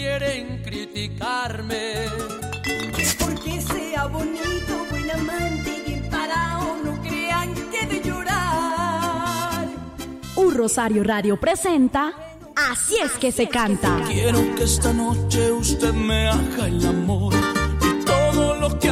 quieren criticarme. Porque sea bonito, buen amante y bien parado, no crean que de llorar. Un Rosario Radio presenta Así es que se canta. Quiero que esta noche usted me haga el amor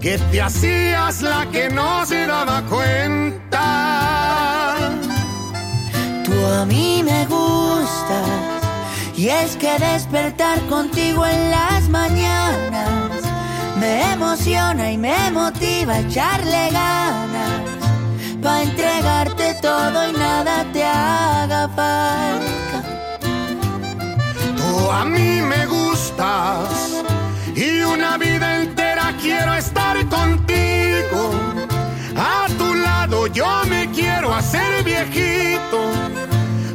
que te hacías la que no se daba cuenta. Tú a mí me gustas, y es que despertar contigo en las mañanas me emociona y me motiva a echarle ganas. Pa' entregarte todo y nada te haga falta. Tú a mí me gustas y una vida quiero estar contigo. A tu lado yo me quiero hacer viejito.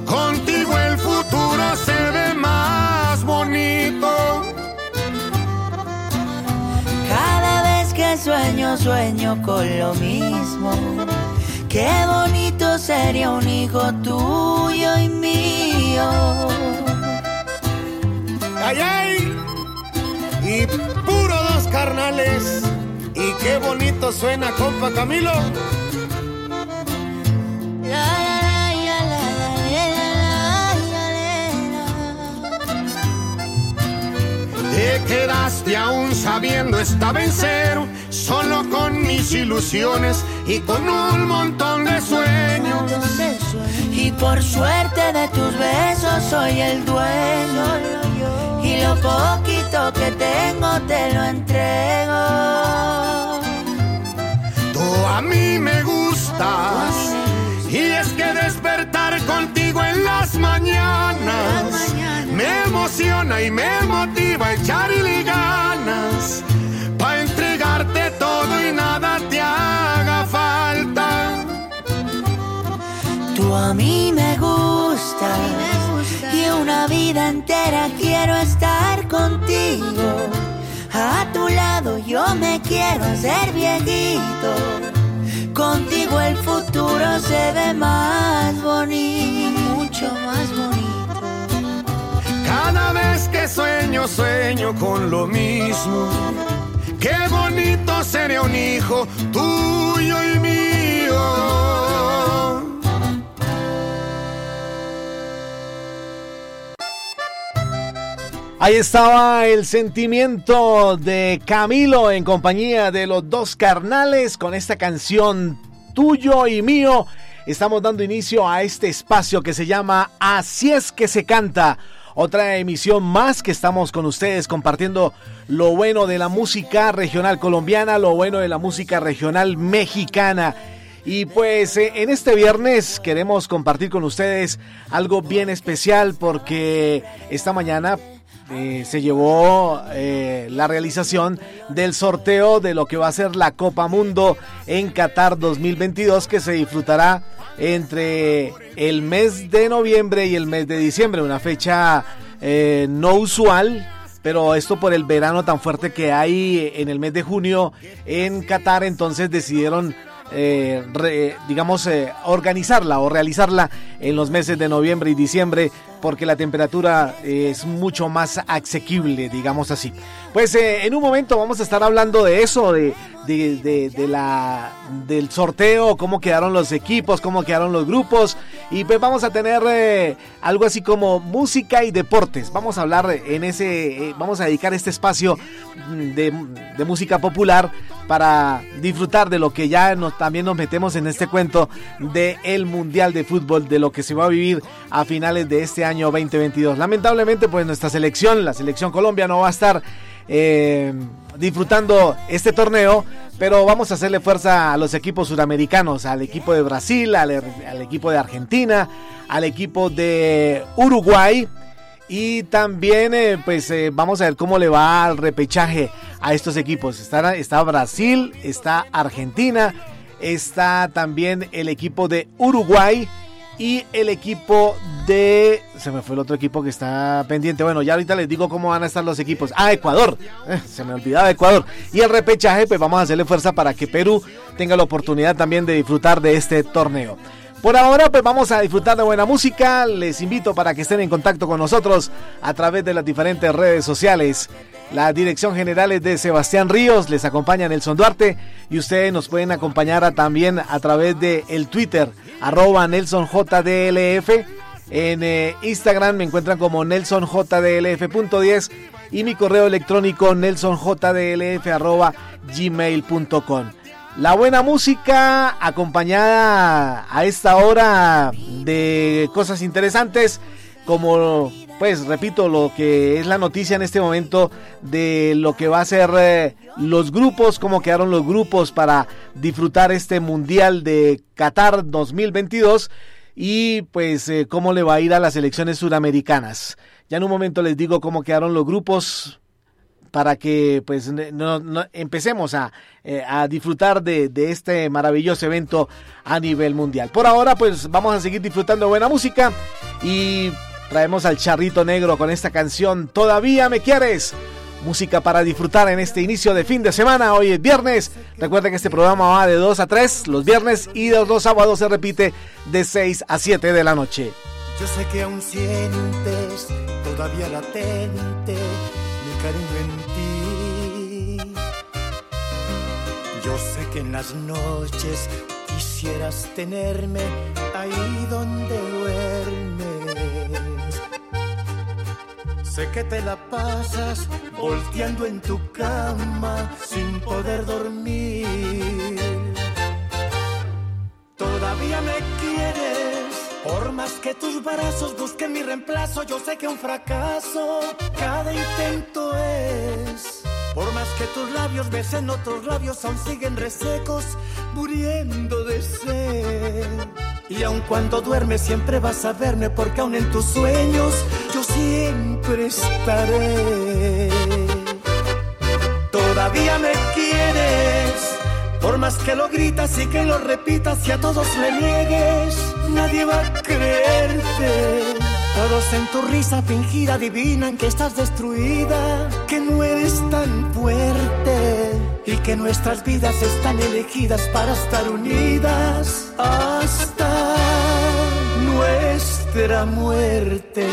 Contigo el futuro se ve más bonito. Cada vez que sueño, sueño con lo mismo. Qué bonito sería un hijo tuyo y mío. ¡Ay, ay! Y puro dos carnales. Y qué bonito suena, compa Camilo. Te quedaste aún sabiendo estaba en cero, solo con mis ilusiones y con un montón de sueños. Y por suerte de tus besos soy el dueño. Y lo poquito que tengo te lo entrego. Tú a mí me gustas. Y es que despertar contigo echarle ganas. Pa' entregarte todo y nada te haga falta. Tú a mí me gustas. Y una vida entera quiero estar contigo. A tu lado yo me quiero hacer viejito. Contigo el futuro se ve más bonito, mucho más bonito. Cada vez que sueño, sueño con lo mismo. Qué bonito sería un hijo tuyo y mío. Ahí estaba el sentimiento de Camilo en compañía de los dos carnales con esta canción tuyo y mío. Estamos dando inicio a este espacio que se llama Así es que se canta. Otra emisión más que estamos con ustedes compartiendo lo bueno de la música regional colombiana, lo bueno de la música regional mexicana. Y pues eh, en este viernes queremos compartir con ustedes algo bien especial porque esta mañana eh, se llevó eh, la realización del sorteo de lo que va a ser la Copa Mundo en Qatar 2022 que se disfrutará entre el mes de noviembre y el mes de diciembre, una fecha eh, no usual. Pero esto por el verano tan fuerte que hay en el mes de junio en Qatar, entonces decidieron digamos, organizarla o realizarla en los meses de noviembre y diciembre porque la temperatura es mucho más asequible, digamos así. Pues eh, en un momento vamos a estar hablando de eso, de, de, la, del sorteo, cómo quedaron los equipos, cómo quedaron los grupos. Y pues vamos a tener eh, algo así como música y deportes. Vamos a hablar en ese, eh, vamos a dedicar este espacio de, música popular para disfrutar de lo que ya nos, también nos metemos en este cuento del el Mundial de Fútbol, de lo que se va a vivir a finales de este año año 2022. Lamentablemente, pues nuestra selección, la selección Colombia, no va a estar eh, disfrutando este torneo, pero vamos a hacerle fuerza a los equipos suramericanos, al equipo de Brasil, al, equipo de Argentina, al equipo de Uruguay. Y también, eh, pues eh, vamos a ver cómo le va al repechaje a estos equipos. Está, está Brasil, está Argentina, está también el equipo de Uruguay y el equipo de... Se me fue el otro equipo que está pendiente. Bueno, ya ahorita les digo cómo van a estar los equipos. Ah, Ecuador. Eh, se me olvidaba Ecuador. Y el repechaje, pues vamos a hacerle fuerza para que Perú tenga la oportunidad también de disfrutar de este torneo. Por ahora, pues vamos a disfrutar de buena música. Les invito para que estén en contacto con nosotros a través de las diferentes redes sociales. La dirección general es de Sebastián Ríos, les acompaña Nelson Duarte y ustedes nos pueden acompañar también a través de el Twitter, arroba NelsonJDLF. En eh, Instagram me encuentran como NelsonJDLF.10 y mi correo electrónico nelsonjdlf.gmail.com. La buena música acompañada a esta hora de cosas interesantes como pues repito, lo que es la noticia en este momento de lo que va a ser eh, los grupos, cómo quedaron los grupos para disfrutar este Mundial de Qatar 2022 y pues eh, cómo le va a ir a las elecciones suramericanas. Ya en un momento les digo cómo quedaron los grupos para que pues no, empecemos a, eh, a disfrutar de, de, este maravilloso evento a nivel mundial. Por ahora pues vamos a seguir disfrutando de buena música y traemos al charrito negro con esta canción Todavía me quieres. Música para disfrutar en este inicio de fin de semana. Hoy es viernes. Recuerden que este programa va de 2 a 3 los viernes y los dos sábados se repite de 6 a 7 de la noche. Yo sé que aún sientes todavía latente mi cariño en ti. Yo sé que en las noches quisieras tenerme ahí donde Sé que te la pasas volteando en tu cama sin poder dormir. Todavía me quieres, por más que tus brazos busquen mi reemplazo, yo sé que un fracaso cada intento es. Por más que tus labios besen otros labios, aún siguen resecos, muriendo de sed. Y aun cuando duermes siempre vas a verme porque aún en tus sueños siempre estaré. Todavía me quieres, por más que lo gritas y que lo repitas y a todos le niegues, nadie va a creerte. Todos en tu risa fingida adivinan que estás destruida, que no eres tan fuerte y que nuestras vidas están elegidas para estar unidas hasta nuestra muerte.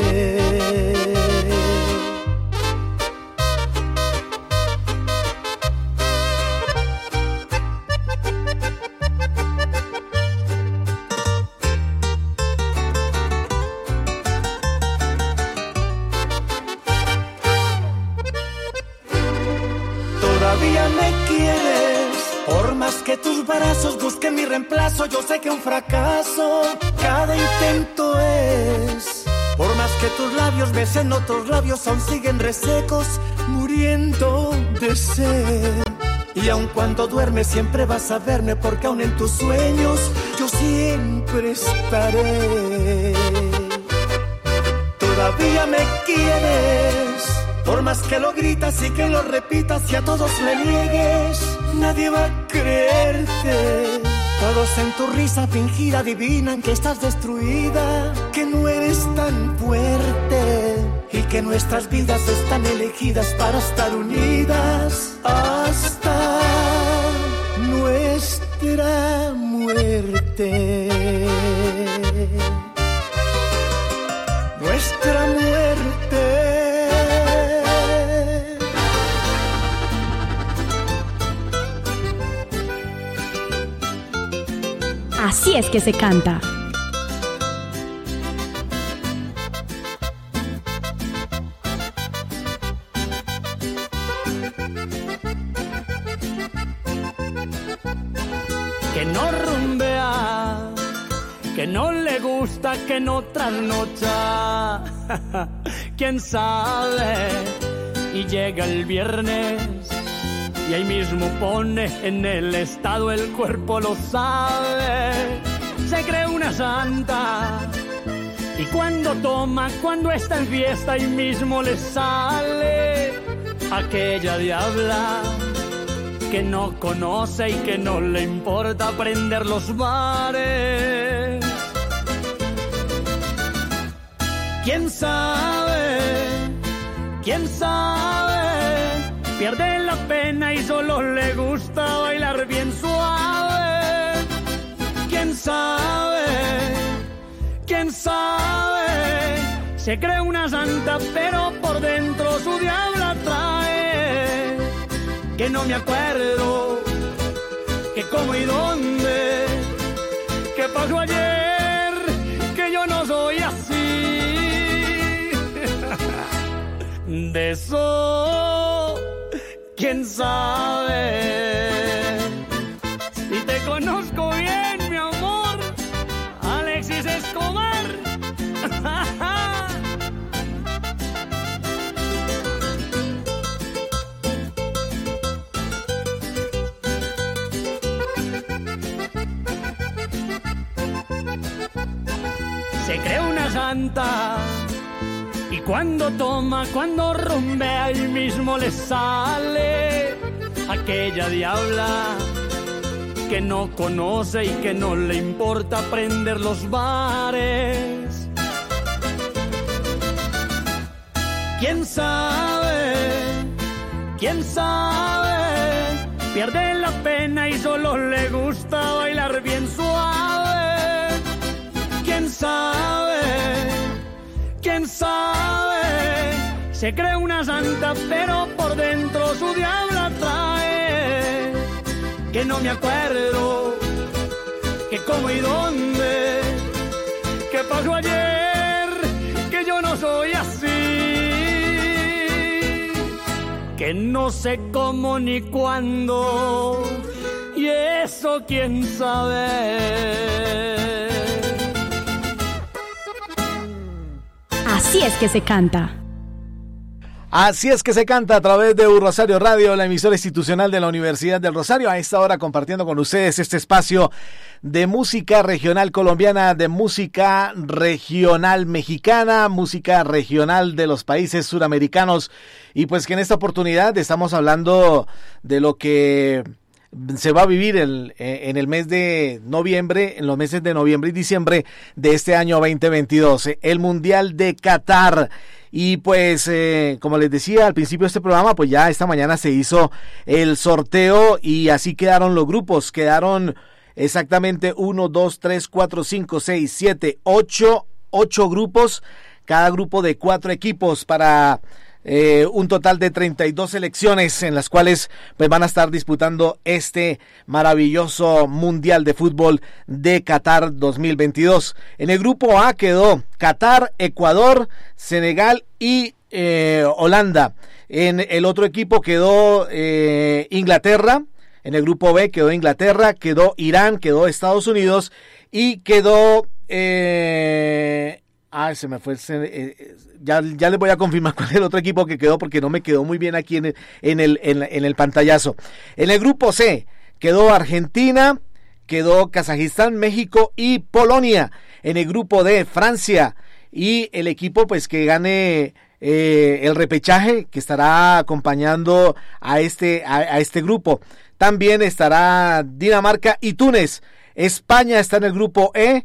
Yo sé que un fracaso cada intento es. Por más que tus labios besen otros labios, aún siguen resecos, muriendo de sed. Y aun cuando duermes siempre vas a verme porque aún en tus sueños yo siempre estaré. Todavía me quieres Por más que lo gritas y que lo repitas y a todos le niegues, nadie va a creerte. Todos en tu risa fingida adivinan que estás destruida, que no eres tan fuerte y que nuestras vidas están elegidas para estar unidas hasta nuestra muerte. Nuestra muerte. Así es que se canta. que no rumbea, que no le gusta, que no trasnocha. ¿Quién sabe? Y llega el viernes y ahí mismo pone en el estado el cuerpo lo sabe. Se cree una santa. Y cuando toma, cuando está en fiesta, ahí mismo le sale aquella diabla que no conoce y que no le importa aprender los bares. ¿Quién sabe? ¿Quién sabe? Pierde la pena y solo le gusta bailar bien suave. ¿Quién sabe? ¿Quién sabe? Se cree una santa, pero por dentro su diabla trae que no me acuerdo, que cómo y dónde, que pasó ayer, que yo no soy así. De eso, quién sabe. Si te conozco bien, mi amor, Alexis Escobar. se cree una santa. Cuando toma, cuando rumbea, ahí mismo le sale aquella diabla que no conoce y que no le importa aprender los bares. ¿Quién sabe? ¿Quién sabe? Pierde la pena y solo le gusta bailar bien suave. ¿Quién sabe? ¿Quién sabe? Se cree una santa, pero por dentro su diabla trae. Que no me acuerdo, que cómo y dónde, que pasó ayer, que yo no soy así. Que no sé cómo ni cuándo, y eso quién sabe. Así es que se canta. Así es que se canta a través de Rosario Radio, la emisora institucional de la Universidad del Rosario. A esta hora compartiendo con ustedes este espacio de música regional colombiana, de música regional mexicana, música regional de los países suramericanos. Y pues que en esta oportunidad estamos hablando de lo que se va a vivir el, en el mes de noviembre, en los meses de noviembre y diciembre de este año 2022, el Mundial de Qatar. Y pues, eh, como les decía al principio de este programa, pues ya esta mañana se hizo el sorteo y así quedaron los grupos. Quedaron exactamente 1, 2, 3, 4, 5, 6, 7, 8, 8 grupos. Cada grupo de cuatro equipos para eh, un total de 32 selecciones en las cuales pues, van a estar disputando este maravilloso Mundial de Fútbol de Qatar 2022. En el grupo A quedó Qatar, Ecuador, Senegal y eh, Holanda. En el otro equipo quedó eh, Inglaterra. En el grupo B quedó Inglaterra, quedó Irán, quedó Estados Unidos y quedó... Ah, se me fue. Eh, ya, ya les voy a confirmar cuál es el otro equipo que quedó porque no me quedó muy bien aquí en el, en el, en, el pantallazo. En el grupo C quedó Argentina, quedó Kazajistán, México y Polonia. En el grupo D, Francia. Y el equipo pues que gane eh, el repechaje que estará acompañando a este, a, este grupo. También estará Dinamarca y Túnez. España está en el grupo E,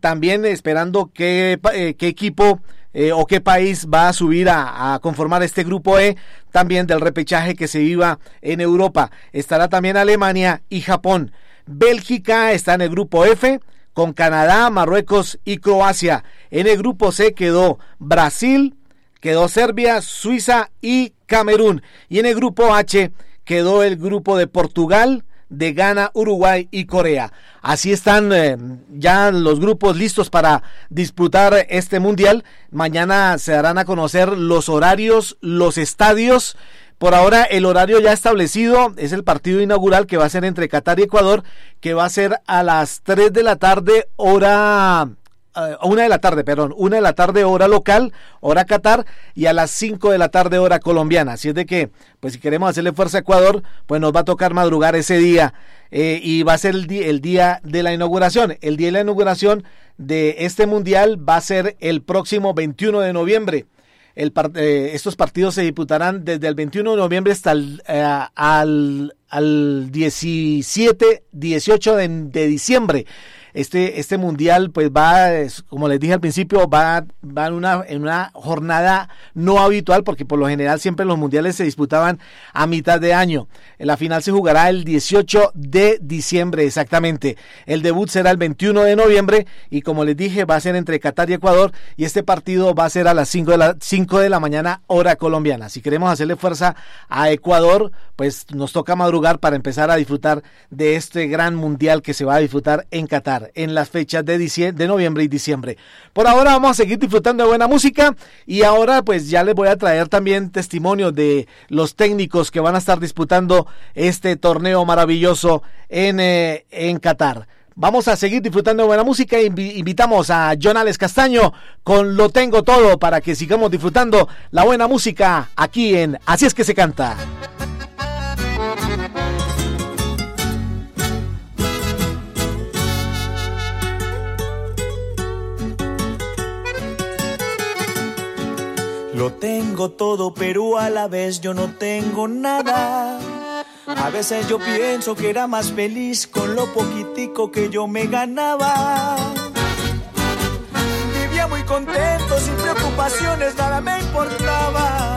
también esperando qué, eh, qué equipo eh, o qué país va a subir a, a, conformar este grupo E, también del repechaje que se viva en Europa. Estará también Alemania y Japón. Bélgica está en el grupo F con Canadá, Marruecos y Croacia. En el grupo C quedó Brasil, quedó Serbia, Suiza y Camerún. Y en el grupo H quedó el grupo de Portugal, de Ghana, Uruguay y Corea. Así están eh, ya los grupos listos para disputar este mundial. Mañana se darán a conocer los horarios, los estadios. Por ahora el horario ya establecido es el partido inaugural que va a ser entre Qatar y Ecuador, que va a ser a las 3 de la tarde hora uh, una de la tarde, perdón, una de la tarde hora local, hora Qatar, y a las 5 de la tarde hora colombiana. Así es de que, pues si queremos hacerle fuerza a Ecuador, pues nos va a tocar madrugar ese día. Eh, y va a ser el, el día de la inauguración. El día de la inauguración de este mundial va a ser el próximo 21 de noviembre. El, eh, estos partidos se disputarán desde el 21 de noviembre hasta el, eh, al, al 17, 18 de, de diciembre este, este mundial pues va, como les dije al principio, va, va en, una, en una jornada no habitual porque por lo general siempre los mundiales se disputaban a mitad de año. La final se jugará el 18 de diciembre exactamente. El debut será el 21 de noviembre y como les dije va a ser entre Qatar y Ecuador y este partido va a ser a las 5 de la, 5 de la mañana hora colombiana. Si queremos hacerle fuerza a Ecuador, pues nos toca madrugar para empezar a disfrutar de este gran mundial que se va a disfrutar en Qatar en las fechas de, de noviembre y diciembre. Por ahora vamos a seguir disfrutando de buena música y ahora pues ya les voy a traer también testimonio de los técnicos que van a estar disputando este torneo maravilloso en, eh, en Qatar. Vamos a seguir disfrutando de buena música. Invitamos a Jonales Castaño con Lo Tengo Todo para que sigamos disfrutando la buena música aquí en Así es que se canta. Lo tengo todo, pero a la vez yo no tengo nada. A veces yo pienso que era más feliz con lo poquitico que yo me ganaba. Vivía muy contento, sin preocupaciones, nada me importaba.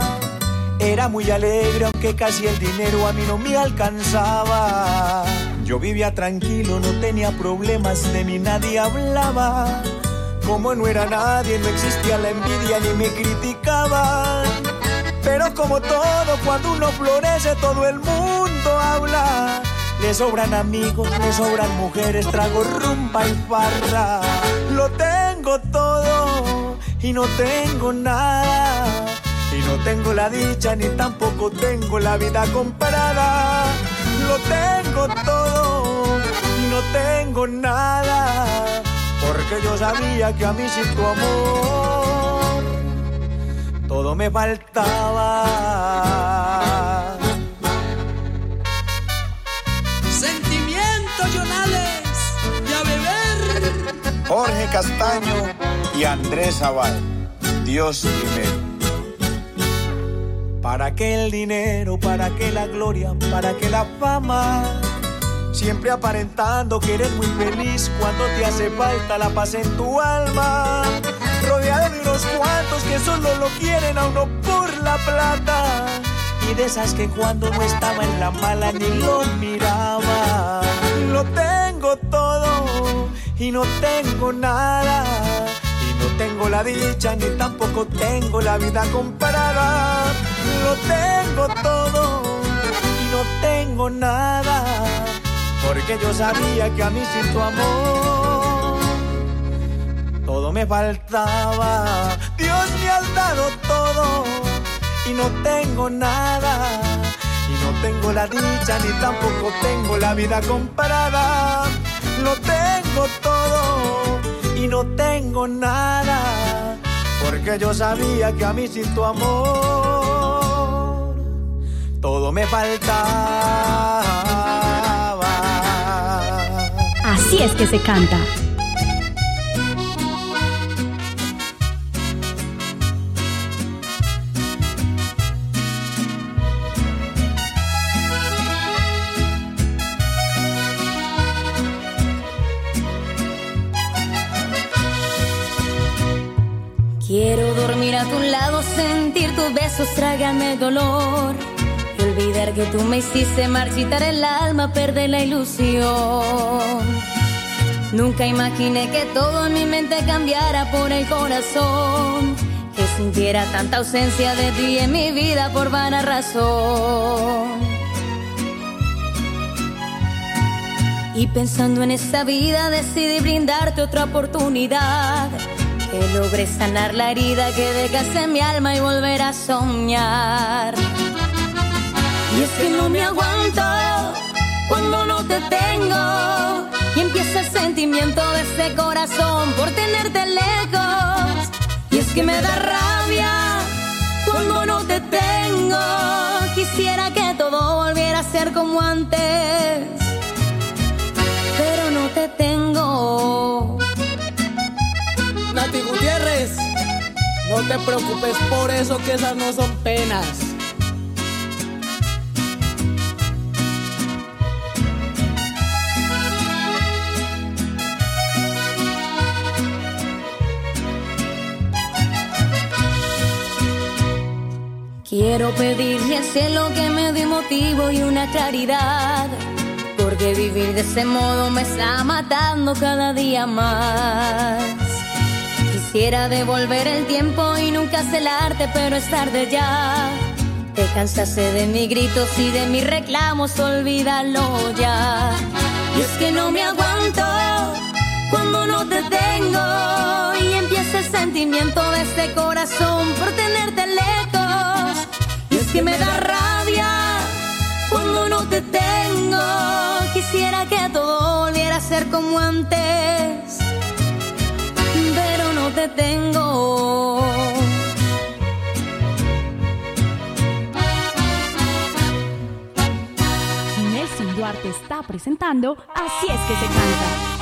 Era muy alegre, aunque casi el dinero a mí no me alcanzaba. Yo vivía tranquilo, no tenía problemas, de mí nadie hablaba. Como no era nadie, no existía la envidia ni me criticaban. Pero como todo, cuando uno florece, todo el mundo habla. Le sobran amigos, le sobran mujeres, trago rumba y farra. Lo tengo todo y no tengo nada. Y no tengo la dicha ni tampoco tengo la vida comparada. Lo tengo todo y no tengo nada porque yo sabía que a mí sin tu amor todo me faltaba. Sentimiento, Jonales, y a beber. Jorge Castaño y Andrés Aval, Dios primero. ¿Para qué el dinero? ¿Para qué la gloria? ¿Para qué la fama? Siempre aparentando que eres muy feliz cuando te hace falta la paz en tu alma. Rodeado de unos cuantos que solo lo quieren a uno por la plata. Y de esas que cuando no estaba en la mala ni lo miraba. Lo tengo todo y no tengo nada. Y no tengo la dicha ni tampoco tengo la vida comparada. Lo tengo todo y no tengo nada porque yo sabía que a mí sin tu amor todo me faltaba. Dios me ha dado todo y no tengo nada. Y no tengo la dicha ni tampoco tengo la vida comparada. Lo tengo todo y no tengo nada. Porque yo sabía que a mí sin tu amor todo me faltaba. Así es que se canta. Quiero dormir a tu lado, sentir tus besos, trágame el dolor. Y olvidar que tú me hiciste marchitar el alma, perder la ilusión. Nunca imaginé que todo en mi mente cambiara por el corazón. Que sintiera tanta ausencia de ti en mi vida por vana razón. Y pensando en esta vida decidí brindarte otra oportunidad. Que logre sanar la herida que dejaste en mi alma y volver a soñar. Y es que no me aguanto cuando no te tengo. Por tenerte lejos. Y es que me da rabia cuando no te tengo. Quisiera que todo volviera a ser como antes. Pero no te tengo. Nati Gutiérrez, no te preocupes por eso que esas no son penas. Quiero pedirle al cielo que me dé motivo y una claridad. Porque vivir de ese modo me está matando cada día más. Quisiera devolver el tiempo y nunca celarte, pero es tarde ya. Te cansaste de mis gritos y de mis reclamos, olvídalo ya. Y es que no me aguanto cuando no te tengo y empieza el sentimiento de este corazón por tenerte lejos. Que me da rabia cuando no te tengo. Quisiera que todo volviera a ser como antes, pero no te tengo. Nelson Duarte está presentando Así es que se canta.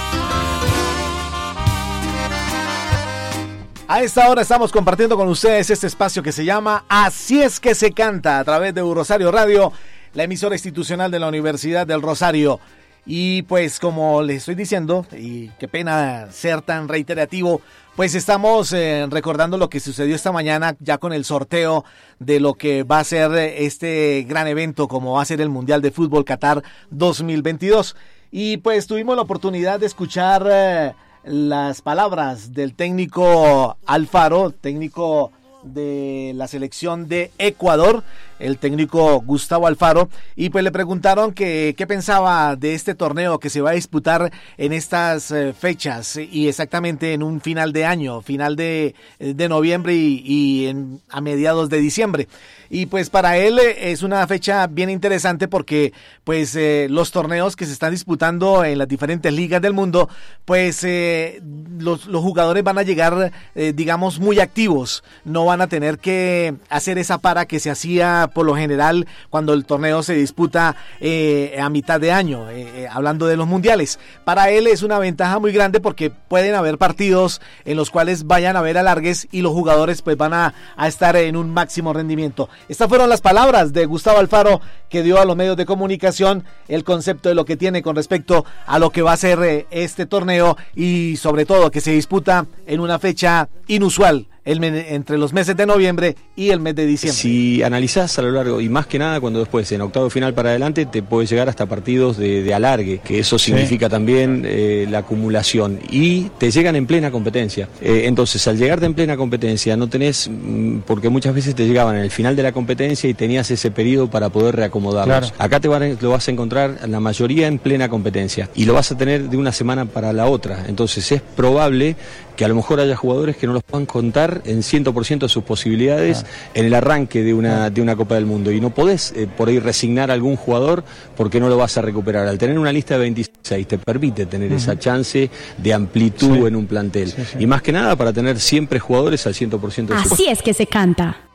A esta hora estamos compartiendo con ustedes este espacio que se llama Así es que se canta a través de Rosario Radio, la emisora institucional de la Universidad del Rosario. Y pues como les estoy diciendo, y qué pena ser tan reiterativo, pues estamos eh, recordando lo que sucedió esta mañana ya con el sorteo de lo que va a ser este gran evento como va a ser el Mundial de Fútbol Qatar 2022. Y pues tuvimos la oportunidad de escuchar eh, las palabras del técnico Alfaro, técnico de la selección de Ecuador, el técnico Gustavo Alfaro, y pues le preguntaron que, qué pensaba de este torneo que se va a disputar en estas eh, fechas y exactamente en un final de año, final de, de noviembre y, en, a mediados de diciembre. Y pues para él eh, es una fecha bien interesante porque pues eh, los torneos que se están disputando en las diferentes ligas del mundo, pues eh, los, los, jugadores van a llegar, eh, digamos, muy activos. No van a tener que hacer esa para que se hacía por lo general cuando el torneo se disputa eh, a mitad de año, eh, hablando de los mundiales. Para él es una ventaja muy grande porque pueden haber partidos en los cuales vayan a haber alargues y los jugadores pues van a, a estar en un máximo rendimiento. Estas fueron las palabras de Gustavo Alfaro que dio a los medios de comunicación el concepto de lo que tiene con respecto a lo que va a ser eh, este torneo y sobre todo que se disputa en una fecha inusual el, entre los meses de noviembre y el mes de diciembre. Si analizás a lo largo, y más que nada cuando después en octavo final para adelante, te puede llegar hasta partidos de, de alargue, que eso significa sí. también eh, la acumulación, y te llegan en plena competencia. Eh, entonces, al llegarte en plena competencia, no tenés, mm, porque muchas veces te llegaban en el final de la competencia y tenías ese periodo para poder reacomodarlos. Claro. Acá te van, lo vas a encontrar la mayoría en plena competencia, y lo vas a tener de una semana para la otra. Entonces, es probable que a lo mejor haya jugadores que no los puedan contar en 100% de sus posibilidades ah. en el arranque de una, ah. de una Copa del Mundo. Y no podés eh, por ahí resignar a algún jugador porque no lo vas a recuperar. Al tener una lista de 26 te permite tener uh -huh. esa chance de amplitud sí. en un plantel. Sí, sí. Y más que nada para tener siempre jugadores al 100% de Así su es que se canta.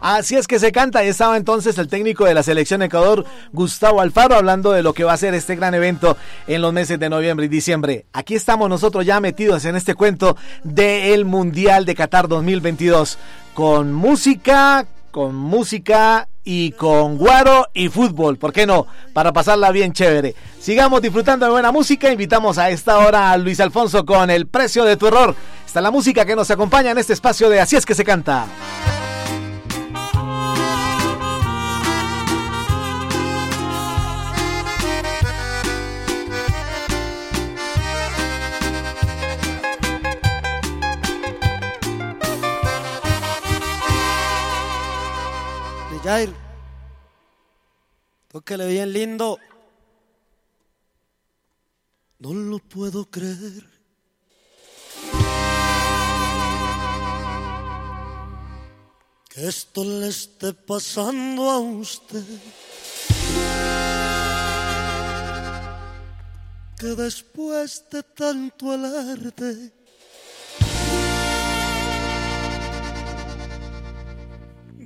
Así es que se canta. y estaba entonces el técnico de la selección Ecuador, Gustavo Alfaro, hablando de lo que va a ser este gran evento en los meses de noviembre y diciembre. Aquí estamos nosotros ya metidos en este cuento del Mundial de Qatar 2022. Con música, con música y con guaro y fútbol, ¿por qué no? Para pasarla bien chévere. Sigamos disfrutando de buena música, invitamos a esta hora a Luis Alfonso con El precio de tu error. Está la música que nos acompaña en este espacio de Así es que se canta. Jair, tócale bien lindo. No lo puedo creer. Que esto le esté pasando a usted. Que después de tanto alarde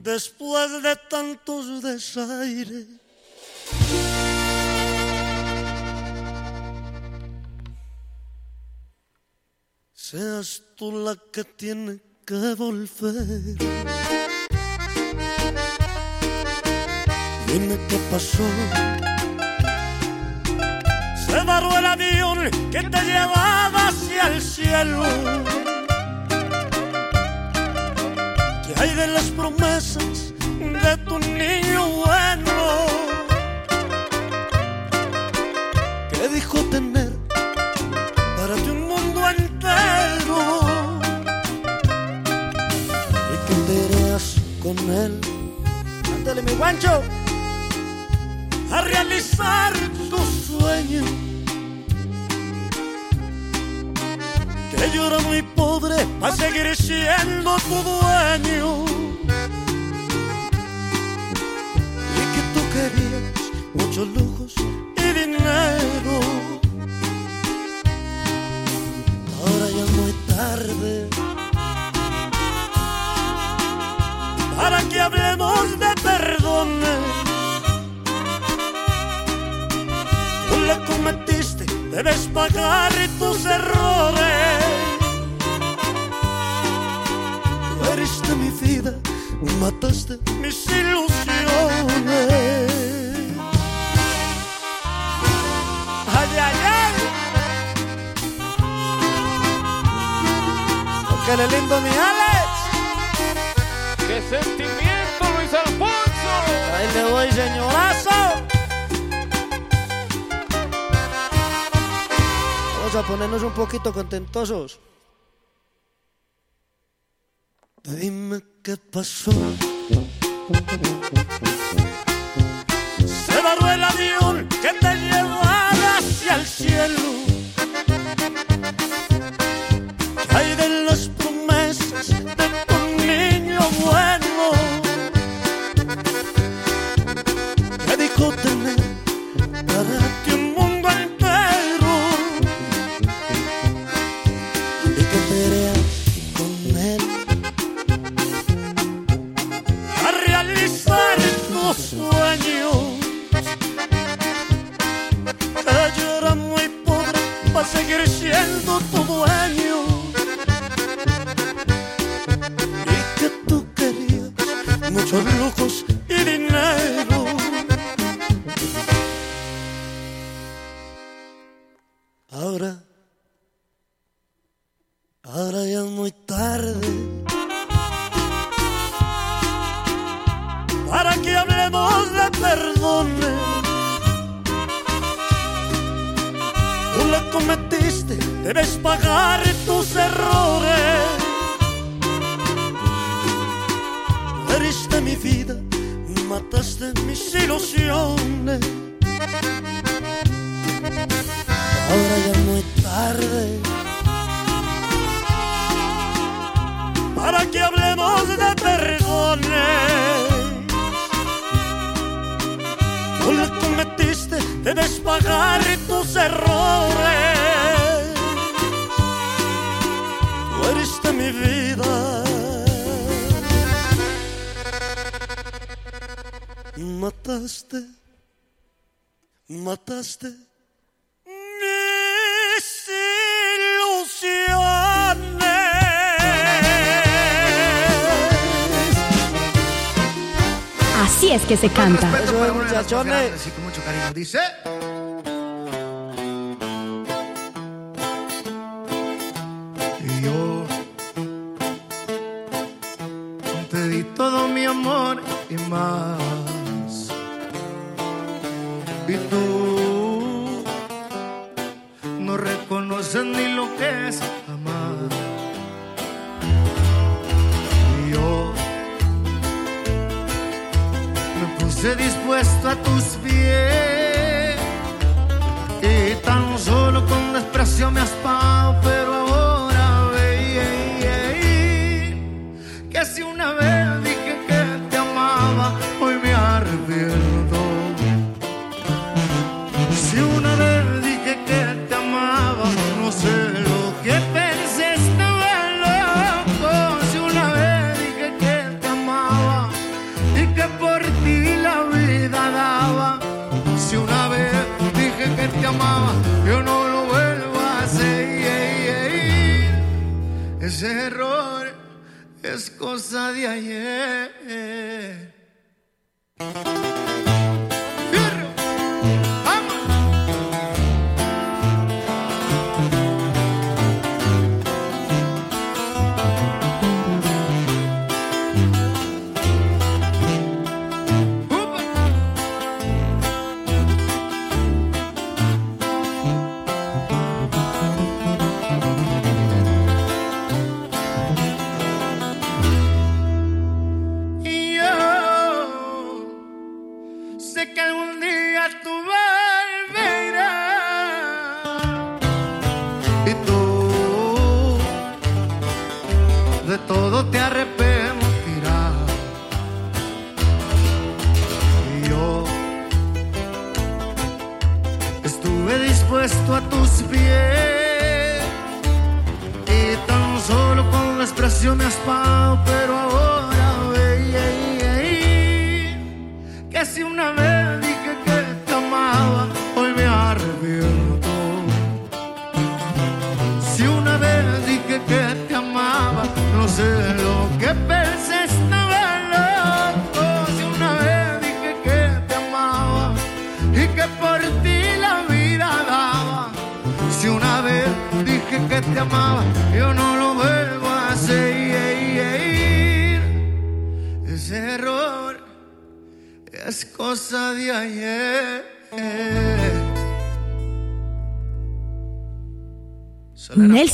después de tantos desaires. Seas tú la que tiene que volver. Dime qué pasó. Se varó el avión que te llevaba hacia el cielo hay de las promesas de tu niño bueno que dijo tener para ti un mundo entero. Y que verás con él ándale mi guancho. A realizar tu sueño. Que yo era muy pobre a seguir siendo tu Dice.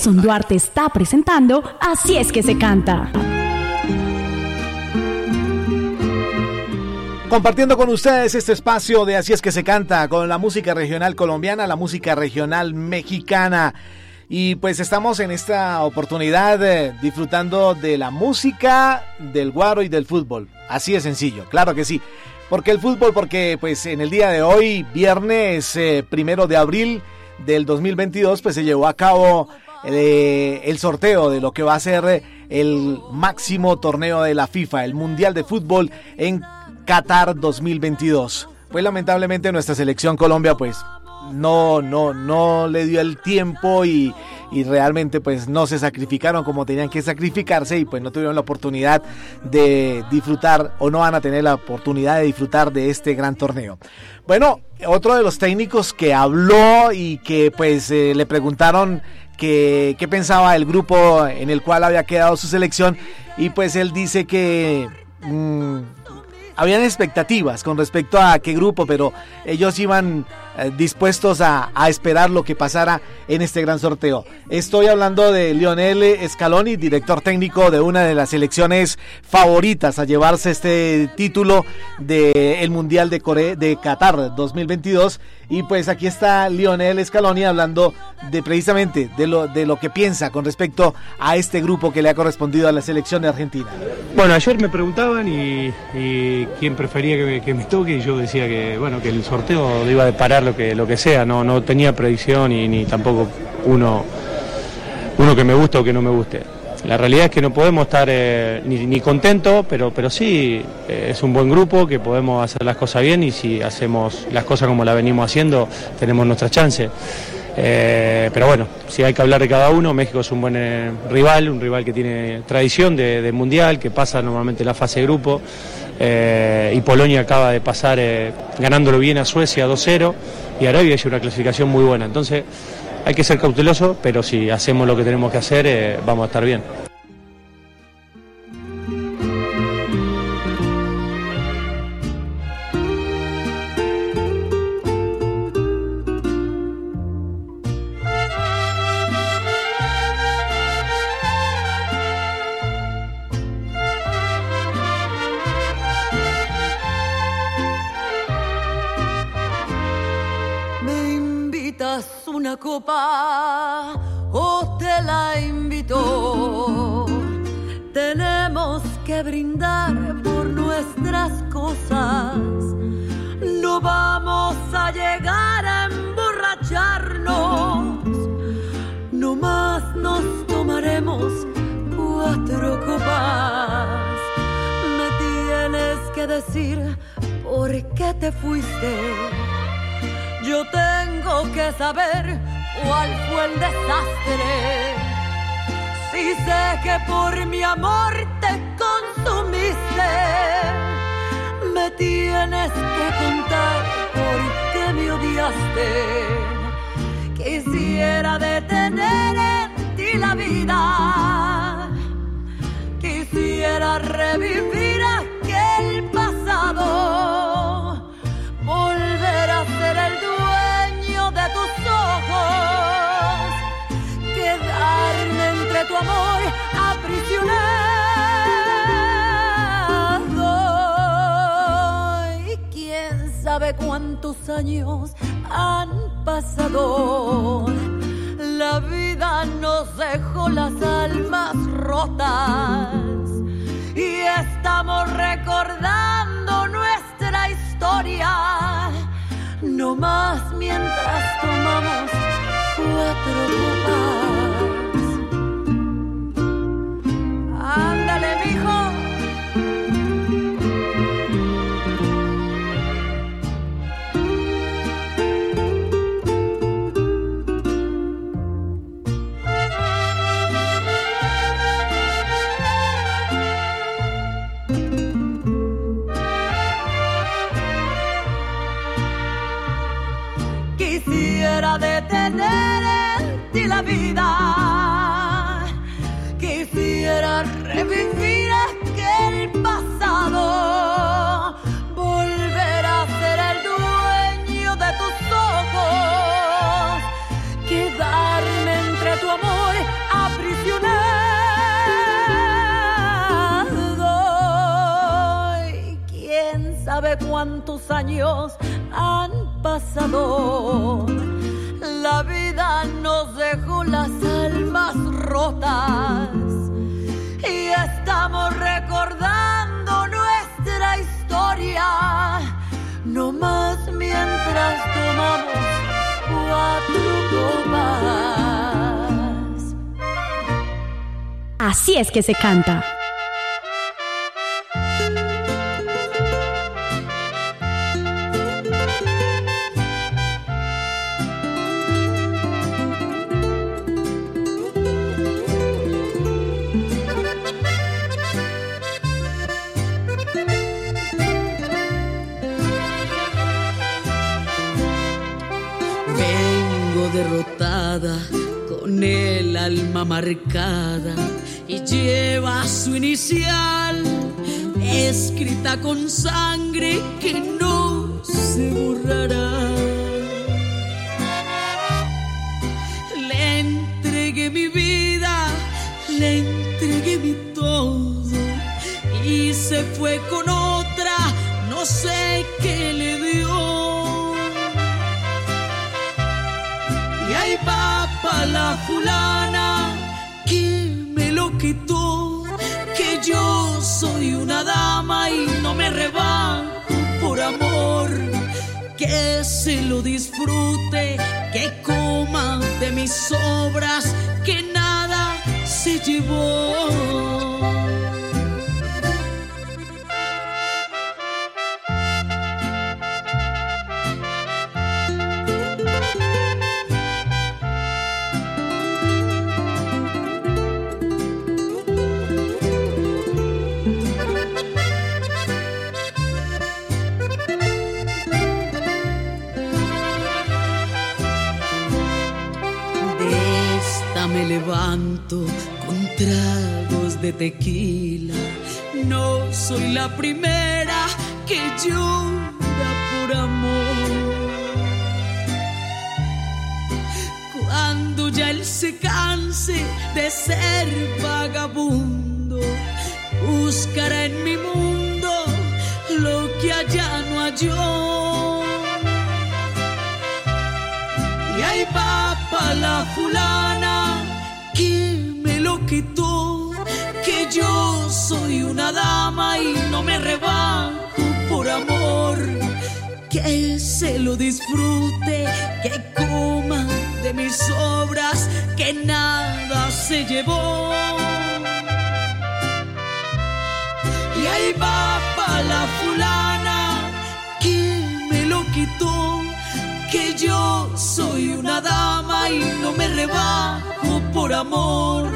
Nelson Duarte está presentando Así es que se canta. Compartiendo con ustedes este espacio de Así es que se canta con la música regional colombiana, la música regional mexicana. Y pues estamos en esta oportunidad eh, disfrutando de la música, del guaro y del fútbol. Así de sencillo, claro que sí. porque el fútbol? Porque pues en el día de hoy, viernes eh, primero de abril del 2022, pues se llevó a cabo el sorteo de lo que va a ser el máximo torneo de la FIFA, el Mundial de Fútbol en Qatar 2022. Pues lamentablemente nuestra selección Colombia pues no, no, no le dio el tiempo y, y, realmente pues no se sacrificaron como tenían que sacrificarse y pues no tuvieron la oportunidad de disfrutar o no van a tener la oportunidad de disfrutar de este gran torneo. Bueno, otro de los técnicos que habló y que pues eh, le preguntaron que, qué pensaba el grupo en el cual había quedado su selección. Y pues él dice que... Mmm, habían expectativas con respecto a qué grupo, pero ellos iban dispuestos a, esperar lo que pasara en este gran sorteo. Estoy hablando de Lionel Scaloni, director técnico de una de las selecciones favoritas a llevarse este título del Mundial de, Corea, de Qatar 2022. Y pues aquí está Lionel Scaloni hablando de precisamente de lo, que piensa con respecto a este grupo que le ha correspondido a la selección de Argentina. Bueno, ayer me preguntaban y, quién prefería que me, que me, toque y yo decía que bueno que el sorteo iba a deparar lo que lo que sea, no, no tenía predicción y ni tampoco uno uno que me guste o que no me guste. La realidad es que no podemos estar eh, ni, ni contentos, pero, pero sí eh, es un buen grupo, que podemos hacer las cosas bien y si hacemos las cosas como las venimos haciendo, tenemos nuestra chance. Eh, pero bueno, si hay que hablar de cada uno, México es un buen rival, un rival que tiene tradición de, de, mundial, que pasa normalmente la fase de grupo. Eh, y Polonia acaba de pasar ganándolo bien a Suecia 2-0 y Arabia hizo una clasificación muy buena. Entonces hay que ser cauteloso, pero si hacemos lo que tenemos que hacer, vamos a estar bien. Copa te la invito. Tenemos que brindar por nuestras cosas. No vamos a llegar a emborracharnos. No más nos tomaremos cuatro copas. Me tienes que decir por qué te fuiste. Yo tengo que saber cuál fue el desastre. Si sé que por mi amor te consumiste, me tienes que contar por qué me odiaste. Quisiera detener en ti la vida. Quisiera revivir aquel pasado. Amor aprisionado. Y quién sabe cuántos años han pasado. La vida nos dejó las almas rotas y estamos recordando nuestra historia. No más mientras tomamos cuatro vida. Quisiera revivir aquel pasado. Volver a ser el dueño de tus ojos. Quedarme entre tu amor aprisionado. Y quién sabe cuántos años han pasado. La vida nos dejó las almas rotas y estamos recordando nuestra historia. No más mientras tomamos cuatro copas. Así es que se canta. Marcada y lleva su inicial escrita con sangre que no se borrará. Por amor. Que se lo disfrute, que coma de mis obras, que nada se llevó. Tequila. No soy la primera que llora por amor. Cuando ya él se canse de ser vagabundo, buscará en mi mundo lo que allá no halló. Y ahí va la fulana dama y no me rebajo por amor. Que se lo disfrute, que coma de mis obras, que nada se llevó. Y ahí va pa' la fulana que me lo quitó, que yo soy una dama y no me rebajo por amor.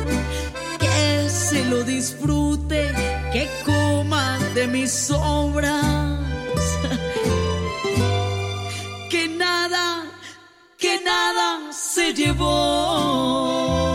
Que se lo disfrute, que coma de mis obras. que nada, que nada se llevó.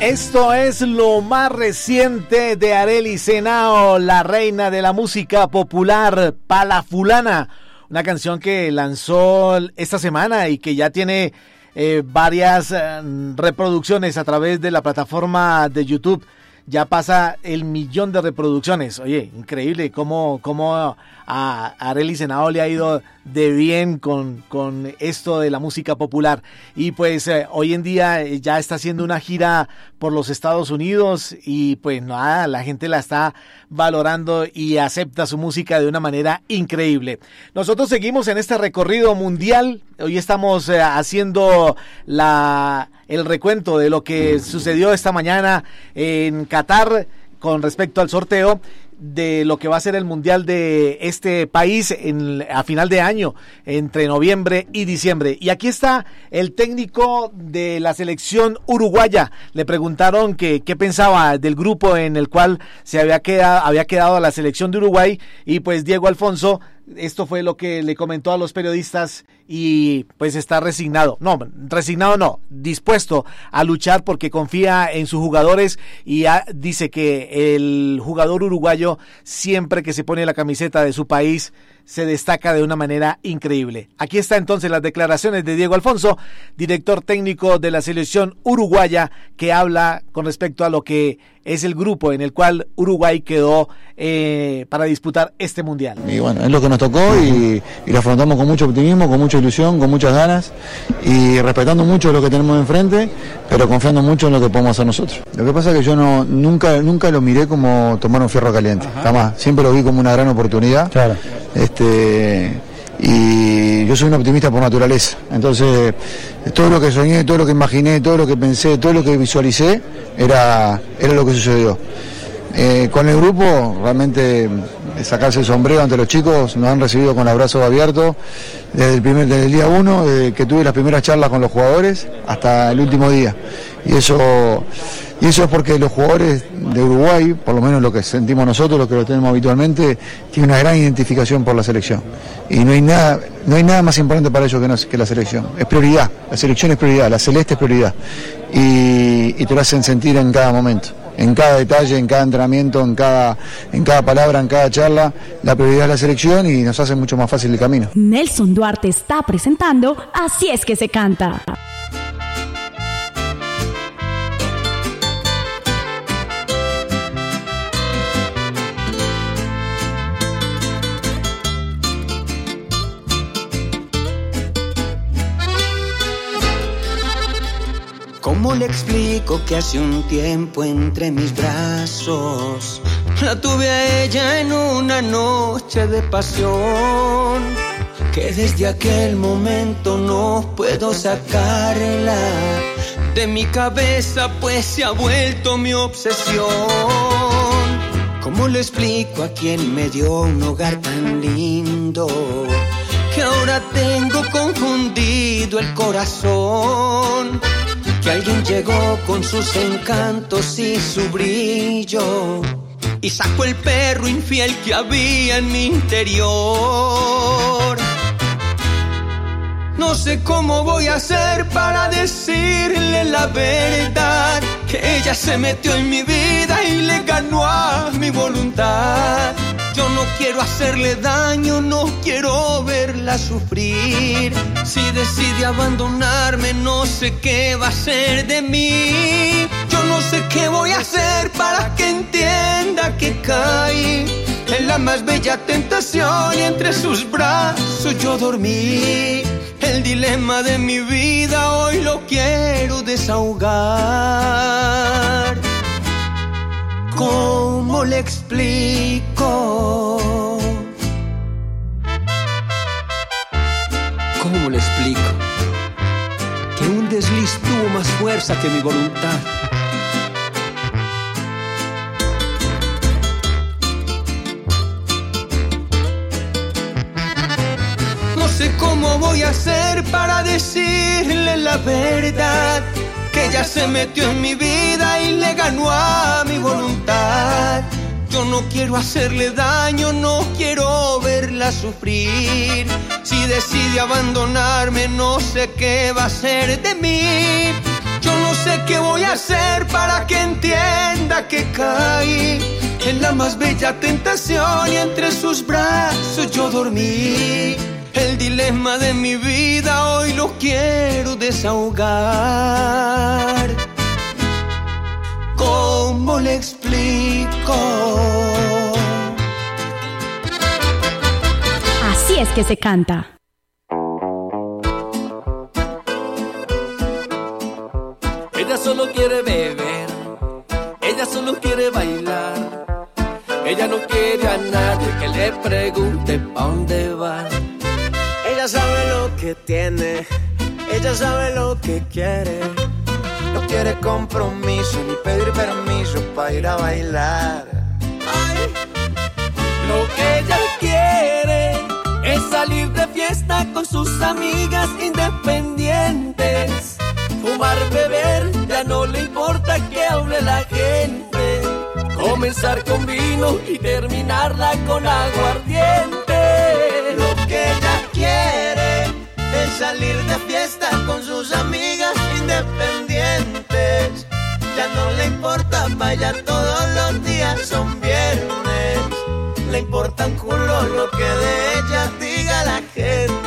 Esto es lo más reciente de Areli Senao, la reina de la música popular palafulana. Una canción que lanzó esta semana y que ya tiene eh, varias eh, reproducciones a través de la plataforma de YouTube. Ya pasa el millón de reproducciones. Oye, increíble cómo, cómo a Areli Senao le ha ido de bien con, con esto de la música popular. Y pues eh, hoy en día eh, ya está haciendo una gira por los Estados Unidos y pues nada, la gente la está valorando y acepta su música de una manera increíble. Nosotros seguimos en este recorrido mundial. Hoy estamos eh, haciendo la, el recuento de lo que sucedió esta mañana en Qatar con respecto al sorteo de lo que va a ser el mundial de este país en, a final de año, entre noviembre y diciembre. Y aquí está el técnico de la selección uruguaya. Le preguntaron que, qué pensaba del grupo en el cual se había quedado, había quedado la selección de Uruguay y pues Diego Alfonso esto fue lo que le comentó a los periodistas y pues está resignado. No, resignado no, dispuesto a luchar porque confía en sus jugadores y dice que el jugador uruguayo siempre que se pone la camiseta de su país se destaca de una manera increíble. Aquí está entonces las declaraciones de Diego Alfonso, director técnico de la selección uruguaya, que habla con respecto a lo que es el grupo en el cual Uruguay quedó eh, para disputar este mundial. Y bueno, es lo que nos tocó y, lo afrontamos con mucho optimismo, con mucha ilusión, con muchas ganas y respetando mucho lo que tenemos enfrente, pero confiando mucho en lo que podemos hacer nosotros. Lo que pasa es que yo no, nunca, nunca lo miré como tomar un fierro caliente, jamás. Siempre lo vi como una gran oportunidad. Claro. Este, y yo soy un optimista por naturaleza. Entonces, todo lo que soñé, todo lo que imaginé, todo lo que pensé, todo lo que visualicé, era, era lo que sucedió. Eh, con el grupo, realmente sacarse el sombrero ante los chicos, nos han recibido con los brazos abiertos desde el, primer, desde día uno, que tuve las primeras charlas con los jugadores, hasta el último día. Y eso y eso es porque los jugadores de Uruguay, por lo menos lo que sentimos nosotros, lo que lo tenemos habitualmente, tienen una gran identificación por la selección. Y no hay nada, no hay nada más importante para ellos que la selección. Es prioridad, la selección es prioridad, la celeste es prioridad. Y, y te lo hacen sentir en cada momento en cada detalle, en cada entrenamiento, en cada, en cada palabra, en cada charla, la prioridad es la selección y nos hace mucho más fácil el camino. Nelson Duarte está presentando Así es que se canta. Le explico que hace un tiempo entre mis brazos la tuve a ella en una noche de pasión? Que desde aquel momento no puedo sacarla de mi cabeza, pues se ha vuelto mi obsesión. ¿Cómo le explico a quien me dio un hogar tan lindo? Que ahora tengo confundido el corazón que alguien llegó con sus encantos y su brillo y sacó el perro infiel que había en mi interior. No sé cómo voy a hacer para decirle la verdad, que ella se metió en mi vida y le ganó a mi voluntad. Yo no quiero hacerle daño, no quiero verla sufrir. Si decide abandonarme, no sé qué va a ser de mí. Yo no sé qué voy a hacer para que entienda que caí en la más bella tentación y entre sus brazos yo dormí. El dilema de mi vida hoy lo quiero desahogar. ¿Cómo le explico? ¿Cómo le explico? Que un desliz tuvo más fuerza que mi voluntad. No sé cómo voy a hacer para decirle la verdad. Ella se metió en mi vida y le ganó a mi voluntad. Yo no quiero hacerle daño, no quiero verla sufrir. Si decide abandonarme, no sé qué va a ser de mí. Yo no sé qué voy a hacer para que entienda que caí en la más bella tentación y entre sus brazos yo dormí. El dilema de mi vida hoy lo quiero desahogar. ¿Cómo le explico? Así es que se canta. Ella solo quiere beber, ella solo quiere bailar. Ella no quiere a nadie que le pregunte pa' dónde va. Ella sabe lo que quiere. No quiere compromiso ni pedir permiso para ir a bailar. Lo que ella quiere es salir de fiesta con sus amigas independientes. Fumar, beber, ya no le importa que hable la gente. Comenzar con vino y terminarla con aguardiente. Lo que ella quiere es salir de fiesta con sus amigas independientes. Ya no le importa, vaya todos los días son viernes. Le importa un culo lo que de ella diga la gente.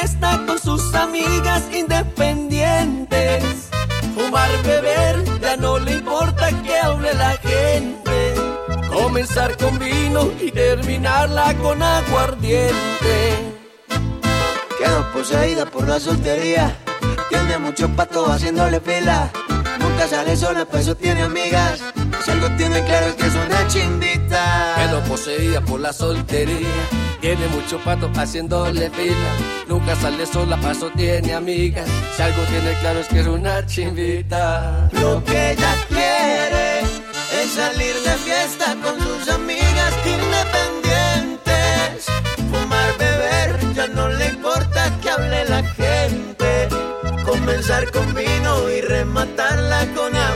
Fiesta con sus amigas independientes. Fumar, beber, ya no le importa que hable la gente. Comenzar con vino y terminarla con aguardiente. Quedó poseída por la soltería. Tiene muchos patos haciéndole fila. Nunca sale sola, pues eso tiene amigas. Si algo tiene claro es que es una chimbita. Quedó poseída por la soltería. Tiene mucho pato haciéndole fila. Nunca sale sola, paso tiene amigas. Si algo tiene claro es que es una chimbita. Lo que ella quiere es salir de fiesta con sus amigas independientes. Fumar, beber, ya no le importa que hable la gente. Comenzar con vino y rematarla con aguardiente.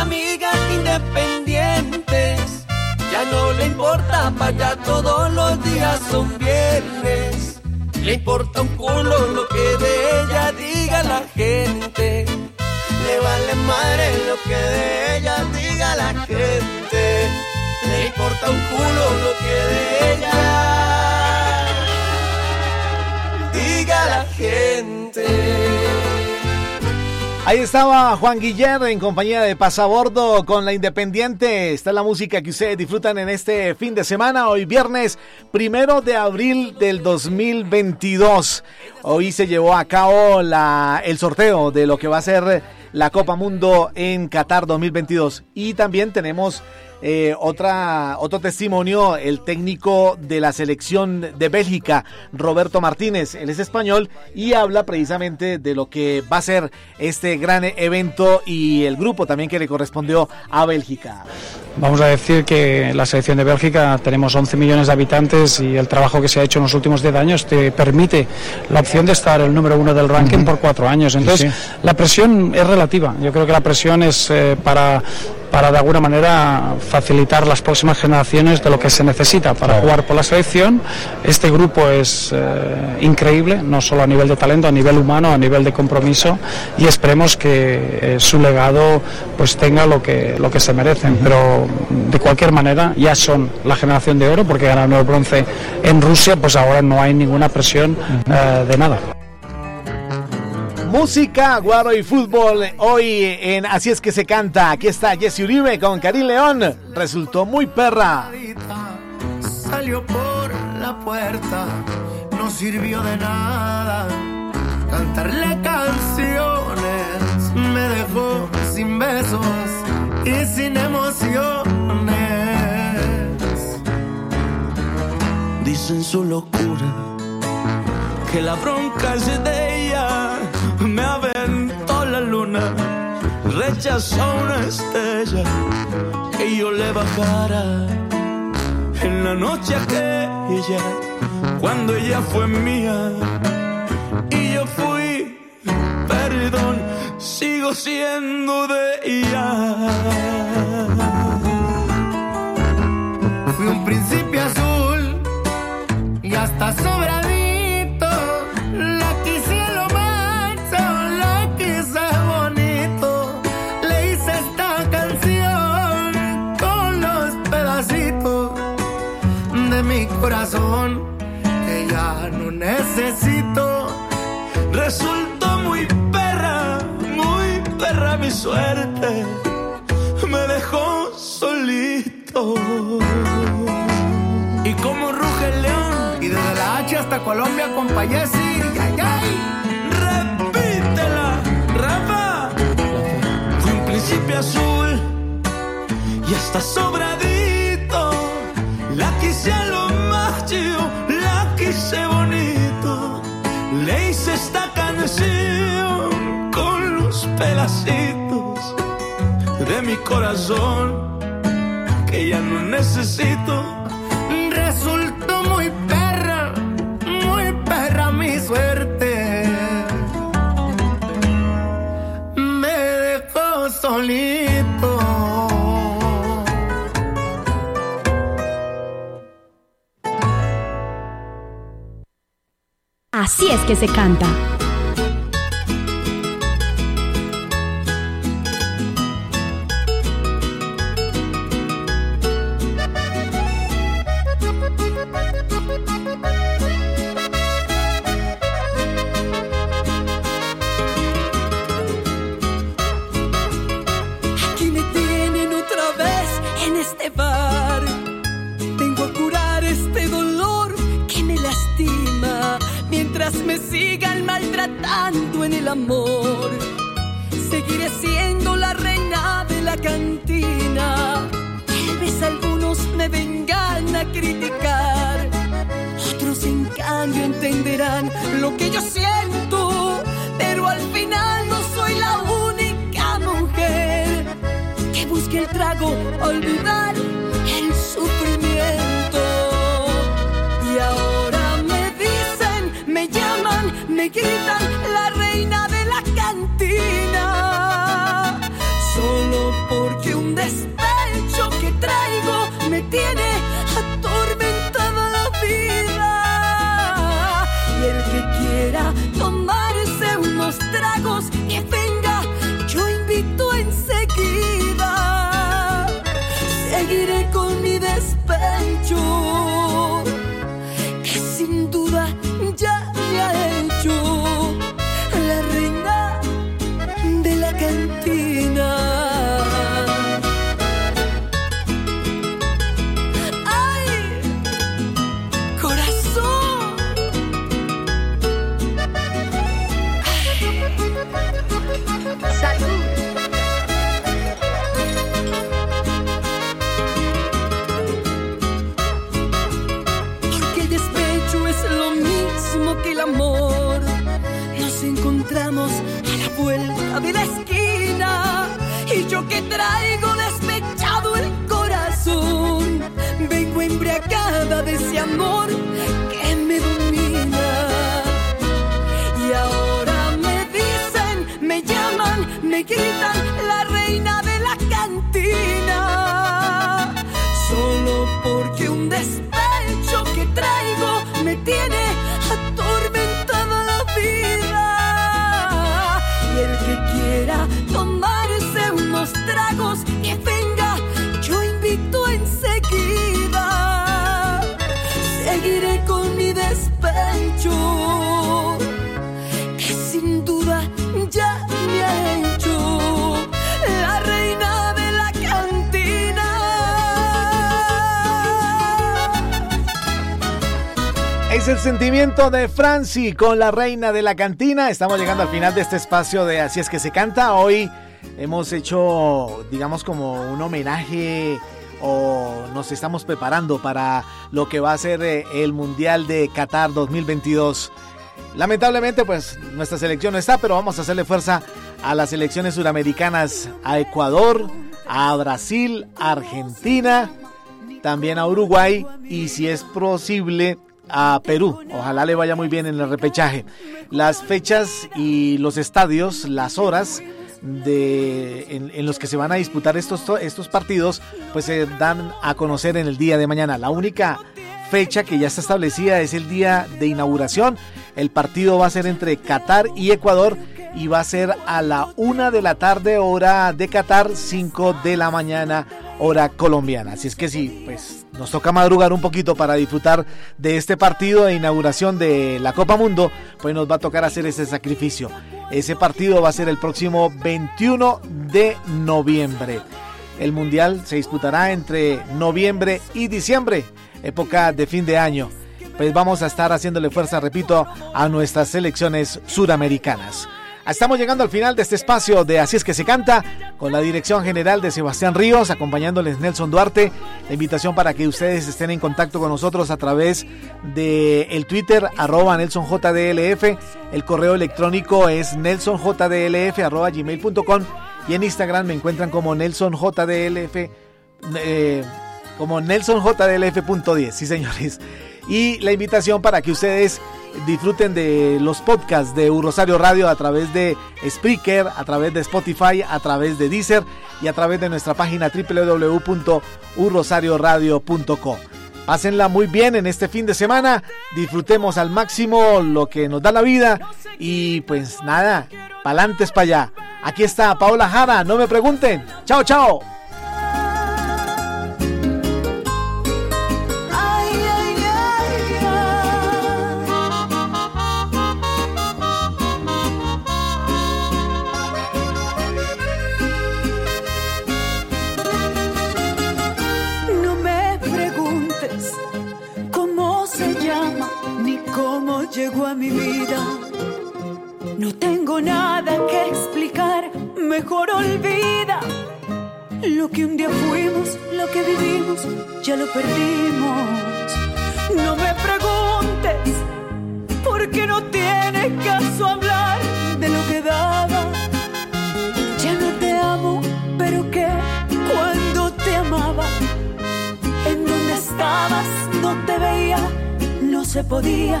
Amigas independientes. Ya no le importa, vaya todos los días son viernes. Le importa un culo lo que de ella diga la gente. Le vale madre lo que de ella diga la gente. Le importa un culo lo que Ahí estaba Juan Guiller en compañía de Pasabordo con la Independiente. Está la música que ustedes disfrutan en este fin de semana, hoy viernes primero de abril del 2022. Hoy se llevó a cabo la, el sorteo de lo que va a ser la Copa Mundo en Qatar 2022. Y también tenemos eh, otra, otro testimonio, el técnico de la selección de Bélgica, Roberto Martínez. Él es español y habla precisamente de lo que va a ser este gran evento y el grupo también que le correspondió a Bélgica. Vamos a decir que la selección de Bélgica tenemos 11 millones de habitantes y el trabajo que se ha hecho en los últimos 10 años te permite la opción de estar el número uno del ranking por cuatro años. Entonces, Sí, la presión es relativa. Yo creo que la presión es eh, para para de alguna manera facilitar las próximas generaciones de lo que se necesita para jugar por la selección. Este grupo es eh, increíble, no solo a nivel de talento, a nivel humano, a nivel de compromiso y esperemos que eh, su legado pues tenga lo que, lo que se merecen. Pero de cualquier manera ya son la generación de oro porque ganaron el bronce en Rusia, pues ahora no hay ninguna presión eh, de nada. Música, guaro y fútbol. Hoy en Así es que se canta. Aquí está Jesse Uribe con Karim León. Resultó muy perra. Salió por la puerta, no sirvió de nada. Cantarle canciones me dejó sin besos y sin emociones. Dicen su locura que la bronca es de rechazó una estrella que yo le bajara en la noche aquella cuando ella fue mía y yo fui perdón sigo siendo de ella Fui un principio azul y hasta sobradito. Corazón que ya no necesito. resultó muy perra muy perra mi suerte me dejó solito Y como ruge el león, y desde la H hasta Colombia con Payesi, ay, ay. repítela Rafa un principio azul y hasta sobradito pedacitos de mi corazón que ya no necesito Resultó muy perra, muy perra mi suerte. Me dejó solito. Así es que se canta. Reina de el sentimiento de Franci con la reina de la cantina. Estamos llegando al final de este espacio de Así es que se canta. Hoy hemos hecho, digamos, como un homenaje o nos estamos preparando para lo que va a ser eh, el Mundial de Qatar 2022. Lamentablemente, pues nuestra selección no está, pero vamos a hacerle fuerza a las selecciones suramericanas, a Ecuador, a Brasil, a Argentina, también a Uruguay y si es posible a Perú. Ojalá le vaya muy bien en el repechaje. Las fechas y los estadios, las horas de, en, los que se van a disputar estos, estos partidos, pues se dan a conocer en el día de mañana. La única fecha que ya está establecida es el día de inauguración. El partido va a ser entre Qatar y Ecuador y va a ser a la una de la tarde hora de Qatar, 5 de la mañana hora colombiana. Así es que sí, pues nos toca madrugar un poquito para disfrutar de este partido de inauguración de la Copa Mundo, pues nos va a tocar hacer ese sacrificio. Ese partido va a ser el próximo 21 de noviembre. El Mundial se disputará entre noviembre y diciembre, época de fin de año. Pues vamos a estar haciéndole fuerza, repito, a nuestras selecciones suramericanas. Estamos llegando al final de este espacio de Así es que se canta, con la dirección general de Sebastián Ríos, acompañándoles Nelson Duarte. La invitación para que ustedes estén en contacto con nosotros a través de el Twitter, arroba NelsonJDLF. El correo electrónico es nelsonjdlf, arroba gmail.com. Y en Instagram me encuentran como NelsonJDLF, eh, como NelsonJDLF.10. Sí, señores. Y la invitación para que ustedes disfruten de los podcasts de Rosario Radio a través de Spreaker, a través de Spotify, a través de Deezer y a través de nuestra página www.urrosarioradio.com. Pásenla muy bien en este fin de semana, disfrutemos al máximo lo que nos da la vida y pues nada, pa'lantes para allá. Aquí está Paola Jara, no me pregunten. Chao, chao. Llegó a mi vida. No tengo nada que explicar, mejor olvida. Lo que un día fuimos, lo que vivimos, ya lo perdimos. No me preguntes, porque no tiene caso hablar de lo que daba. Ya no te amo, pero que cuando te amaba, en donde estabas no te veía, no se podía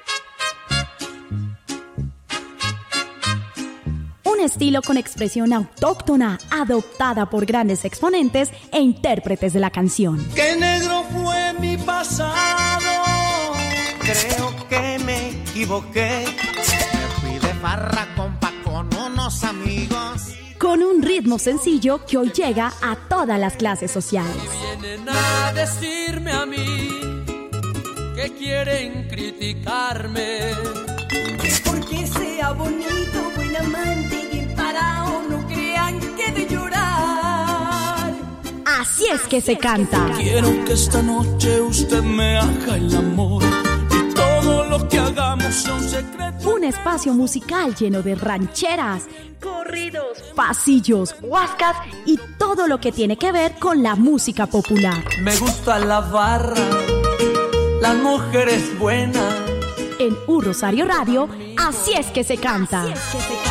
estilo con expresión autóctona, adoptada por grandes exponentes e intérpretes de la canción. ¡Qué negro fue mi pasado! Creo que me equivoqué. Me fui de farra compa con unos amigos. Con un ritmo sencillo que hoy llega a todas las clases sociales. Vienen a decirme a mí que quieren criticarme. Porque sea bonito, Así es que se canta. Quiero que esta noche usted me haga el amor. Y todo lo que hagamos sea un secreto. Un espacio musical lleno de rancheras, corridos, pasillos, huascas y todo lo que tiene que ver con la música popular. Me gusta la barra las mujeres buenas. En Un Rosario Radio, así es que se canta. Así es que se canta.